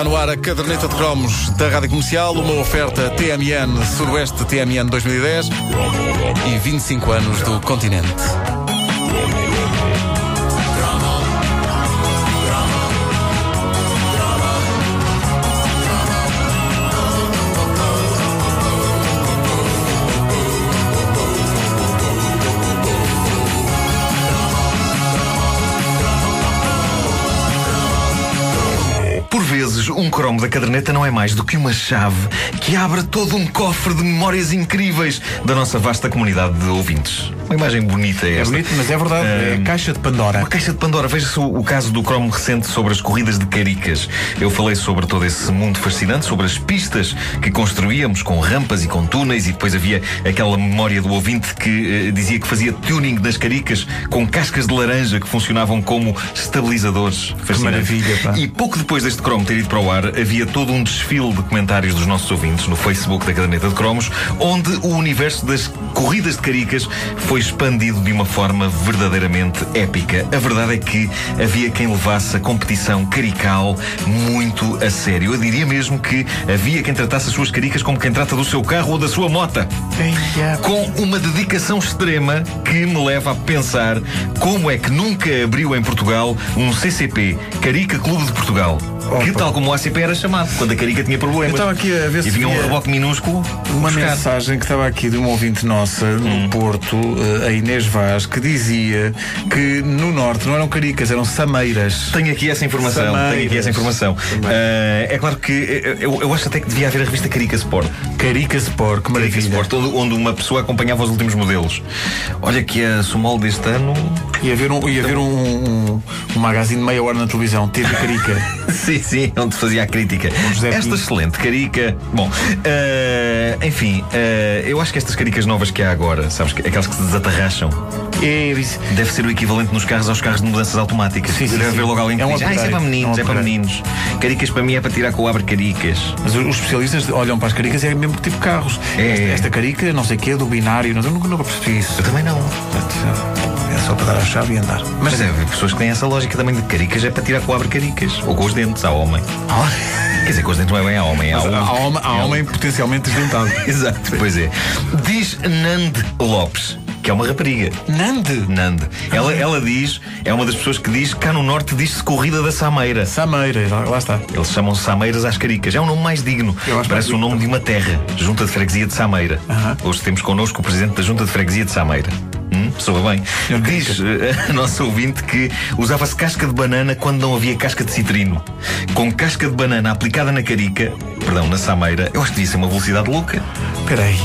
Está no ar a caderneta de cromos da Rádio Comercial, uma oferta TMN Sudoeste TMN 2010 e 25 anos do continente. Um cromo da caderneta não é mais do que uma chave que abre todo um cofre de memórias incríveis da nossa vasta comunidade de ouvintes. Uma imagem bonita é É esta. bonito, mas é verdade. É a caixa de Pandora. Uma caixa de Pandora. Veja-se o, o caso do cromo recente sobre as corridas de caricas. Eu falei sobre todo esse mundo fascinante, sobre as pistas que construíamos com rampas e com túneis, e depois havia aquela memória do ouvinte que eh, dizia que fazia tuning nas caricas com cascas de laranja que funcionavam como estabilizadores. Fascinante. maravilha, pá. E pouco depois deste cromo ter ido para ar, havia todo um desfile de comentários dos nossos ouvintes no Facebook da Caderneta de Cromos, onde o universo das corridas de caricas foi expandido de uma forma verdadeiramente épica. A verdade é que havia quem levasse a competição carical muito a sério. Eu diria mesmo que havia quem tratasse as suas caricas como quem trata do seu carro ou da sua mota. Com uma dedicação extrema que me leva a pensar como é que nunca abriu em Portugal um CCP, Carica Clube de Portugal. Que tal como o ACP era chamado, quando a Carica tinha problemas. Eu estava aqui a ver e se vinha um reboque minúsculo. Uma buscar. mensagem que estava aqui de uma ouvinte nossa no Hum. Porto, eh, a Inês Vaz, que dizia que no Norte não eram caricas, eram sameiras. Tenho aqui essa informação. Sameiras. Tenho aqui essa informação. Ah, é claro que eh, eu, eu acho até que devia haver a revista Carica Sport. Carica Sport, que Carica maravilha. Sport, onde, onde uma pessoa acompanhava os últimos modelos. Olha que a Sumol deste ano. Ia haver, um, ia haver um, um, um magazine de meia hora na televisão, TV Carica. sim, sim, onde fazia a crítica. Esta excelente carica. Bom, ah, enfim, ah, eu acho que estas caricas novas que há agora, sabes, que- aquelas que se desatarracham, É, deve ser o equivalente nos carros aos carros de mudanças automáticas. Sim, sim, Deve sim. haver logo alguém que É um diz: Ah, isso é para meninos, É é, um para upgrade. meninos. Caricas para mim é para tirar com o abre caricas. Mas os especialistas olham para as caricas e é mesmo tipo carros. É. Esta, esta carica, não sei o quê, do binário, não, eu nunca, nunca percebi isso. Eu também não. É só para dar a chave e andar. Mas deve haver pessoas que têm essa lógica também de caricas é para tirar com o abre caricas. Ou com os dentes, ao homem. Quer dizer, com os dentes não é bem ao homem, é Há homem, há homem potencialmente desdentado. Exato, pois é. Diz Nande Lopes, que é uma rapariga. Nande! Nande. Ela, ela diz, é uma das pessoas que diz cá no Norte diz-se Corrida da Sameira. Sameira, lá, está. Eles chamam Sameiras às Caricas. É um nome mais digno. Parece o nome de uma terra. Junta de Freguesia de Sameira. Aham. Hoje temos connosco o presidente da Junta de Freguesia de Sameira. Hum, soa bem. Diz eh, a nossa ouvinte que usava-se casca de banana quando não havia casca de citrino. Com casca de banana aplicada na carica, perdão, na sameira, eu acho que devia ser uma velocidade louca. Espera aí.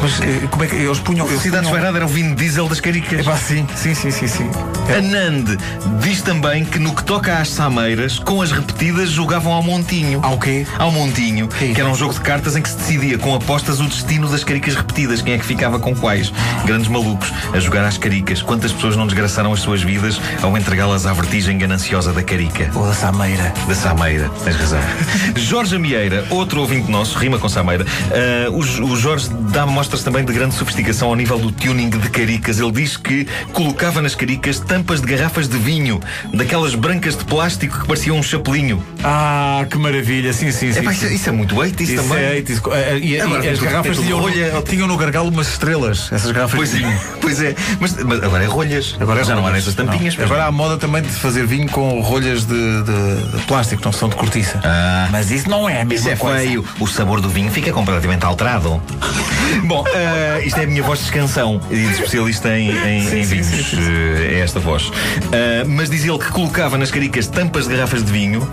Mas eh, como é que eles punham. A velocidade punham... era o vinho diesel das caricas. Epá, sim, sim, sim, sim, sim. A Nande diz também que no que toca às sameiras, com as repetidas jogavam ao montinho. Ao quê? Ao montinho, Que isso? que era um jogo de cartas em que se decidia com apostas o destino das caricas repetidas, quem é que ficava com quais. Grandes malucos a jogar às caricas. Quantas pessoas não desgraçaram as suas vidas ao entregá-las à vertigem gananciosa da carica? Ou da Sameira. Da Sameira, tens razão. Jorge Amieira, outro ouvinte nosso, rima com Sameira. Ah, o, o Jorge dá mostras também de grande sofisticação ao nível do tuning de caricas. Ele diz que colocava nas caricas tampas de garrafas de vinho, daquelas brancas de plástico que pareciam um chapelinho. Ah, que maravilha, sim, sim, sim. Epá, isso, sim. isso é muito eito, isso, Isso também. é, isso, eh, e, e Agora, as tem tudo- garrafas tudo tinham, rolha. tinham no gargalo umas estrelas, essas garrafas Pois de vinho. é, pois é. Mas, mas agora é rolhas. Agora é Já não há rolhas. nessas tampinhas. Agora não. há moda também de fazer vinho com rolhas de, de- de plástico, não são de cortiça. Ah. Mas isso não é a mesma Isso é coisa. feio. O sabor do vinho fica completamente alterado. Bom, eh, isto é a minha voz de canção e de especialista em, em, Sim, em vinhos. sim, sim, sim. Eh, é esta voz. Eh, mas diz ele que colocava nas caricas tampas de garrafas de vinho,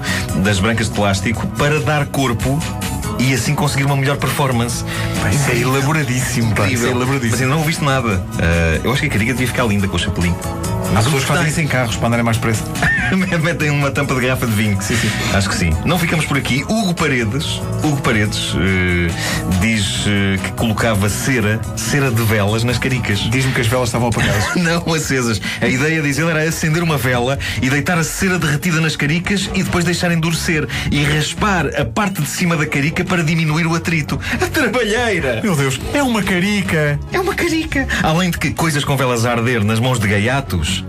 das brancas de plástico, para dar corpo e assim conseguir uma melhor performance. Pá, isso é elaboradíssimo, pá, isso é Incrível. elaboradíssimo. Mas ainda não ouviste nada. Eh, eu acho que a carica devia ficar linda com o chapelim. Há pessoas que fazem isso em carros para andarem mais preço. Metem uma tampa de garrafa de vinho. Sim, sim. Acho que sim. Não ficamos por aqui. Hugo Paredes, Hugo Paredes eh, diz eh, que colocava cera, cera de velas nas caricas. Diz-me que as velas estavam apagadas. Não acesas. A ideia, diz ele, era acender uma vela e deitar a cera derretida nas caricas e depois deixar endurecer e raspar a parte de cima da carica para diminuir o atrito. A trabalheira! Meu Deus, é uma carica. É uma carica. Além de que coisas com velas a arder nas mãos de gaiatos.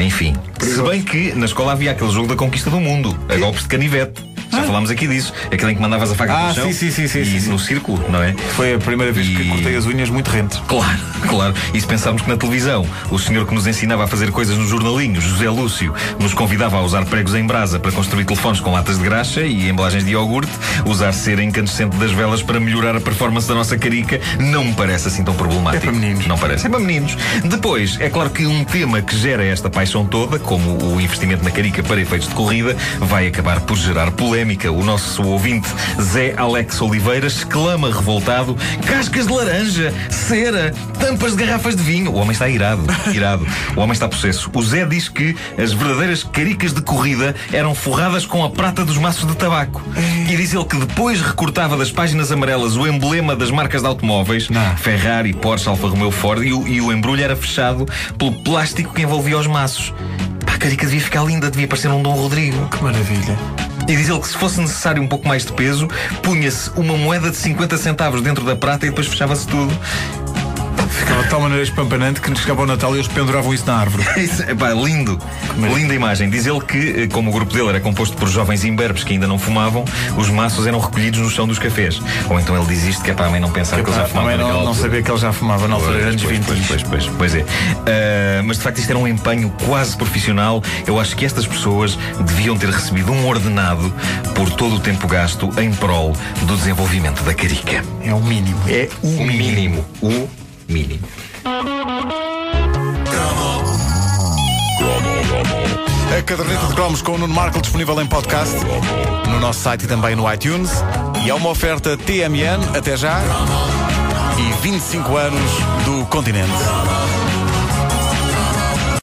Enfim. Se bem que na escola havia aquele jogo da conquista do mundo, a golpes de canivete. Falámos aqui disso. Aquele em que mandavas a faca Ah, no chão. sim, sim, sim, E no círculo, não é? Foi a primeira vez que E- cortei as unhas muito rentes. Claro, claro. E se pensarmos que na televisão o senhor que nos ensinava a fazer coisas nos jornalinhos, José Lúcio, nos convidava a usar pregos em brasa para construir telefones com latas de graxa e embalagens de iogurte, usar cera incandescente das velas para melhorar a performance da nossa carica, não me parece assim tão problemático. É para meninos. Não parece. É para meninos. Depois, é claro que um tema que gera esta paixão toda, como o investimento na carica para efeitos de corrida, vai acabar por gerar polémica. O nosso ouvinte Zé Alex Oliveira exclama revoltado: cascas de laranja, cera, tampas de garrafas de vinho. O homem está irado, irado. O homem está possesso. O Zé diz que as verdadeiras caricas de corrida eram forradas com a prata dos maços de tabaco. E diz ele que depois recortava das páginas amarelas o emblema das marcas de automóveis, Não. Ferrari, Porsche, Alfa Romeo, Ford, e o, e o embrulho era fechado pelo plástico que envolvia os maços. Pá, a carica devia ficar linda, devia parecer um Dom Rodrigo. Que maravilha. E diz ele que se fosse necessário um pouco mais de peso, punha-se uma moeda de 50 centavos dentro da prata e depois fechava-se tudo. Ficava de tal maneira espampanante que nos chegava ao Natal e eles penduravam isso na árvore. Isso, epá, lindo. Linda imagem. Diz ele que, eh, como o grupo dele era composto por jovens imberbes que ainda não fumavam, os maços eram recolhidos no chão dos cafés. Ou então ele diz isto que é para a mãe não pensar que ele já fumava também naquela não, não sabia que ele já fumava na altura, anos Pois, 20. pois, pois, pois, pois é. Ah, mas de facto isto era um empenho quase profissional. Eu acho que estas pessoas deviam ter recebido um ordenado por todo o tempo gasto em prol do desenvolvimento da carica. É o mínimo. É o O mínimo. O mínimo. A caderneta de cromos com o Nuno Marco disponível em podcast no nosso site e também no iTunes. E é uma oferta TMN, até já. E 25 anos do continente.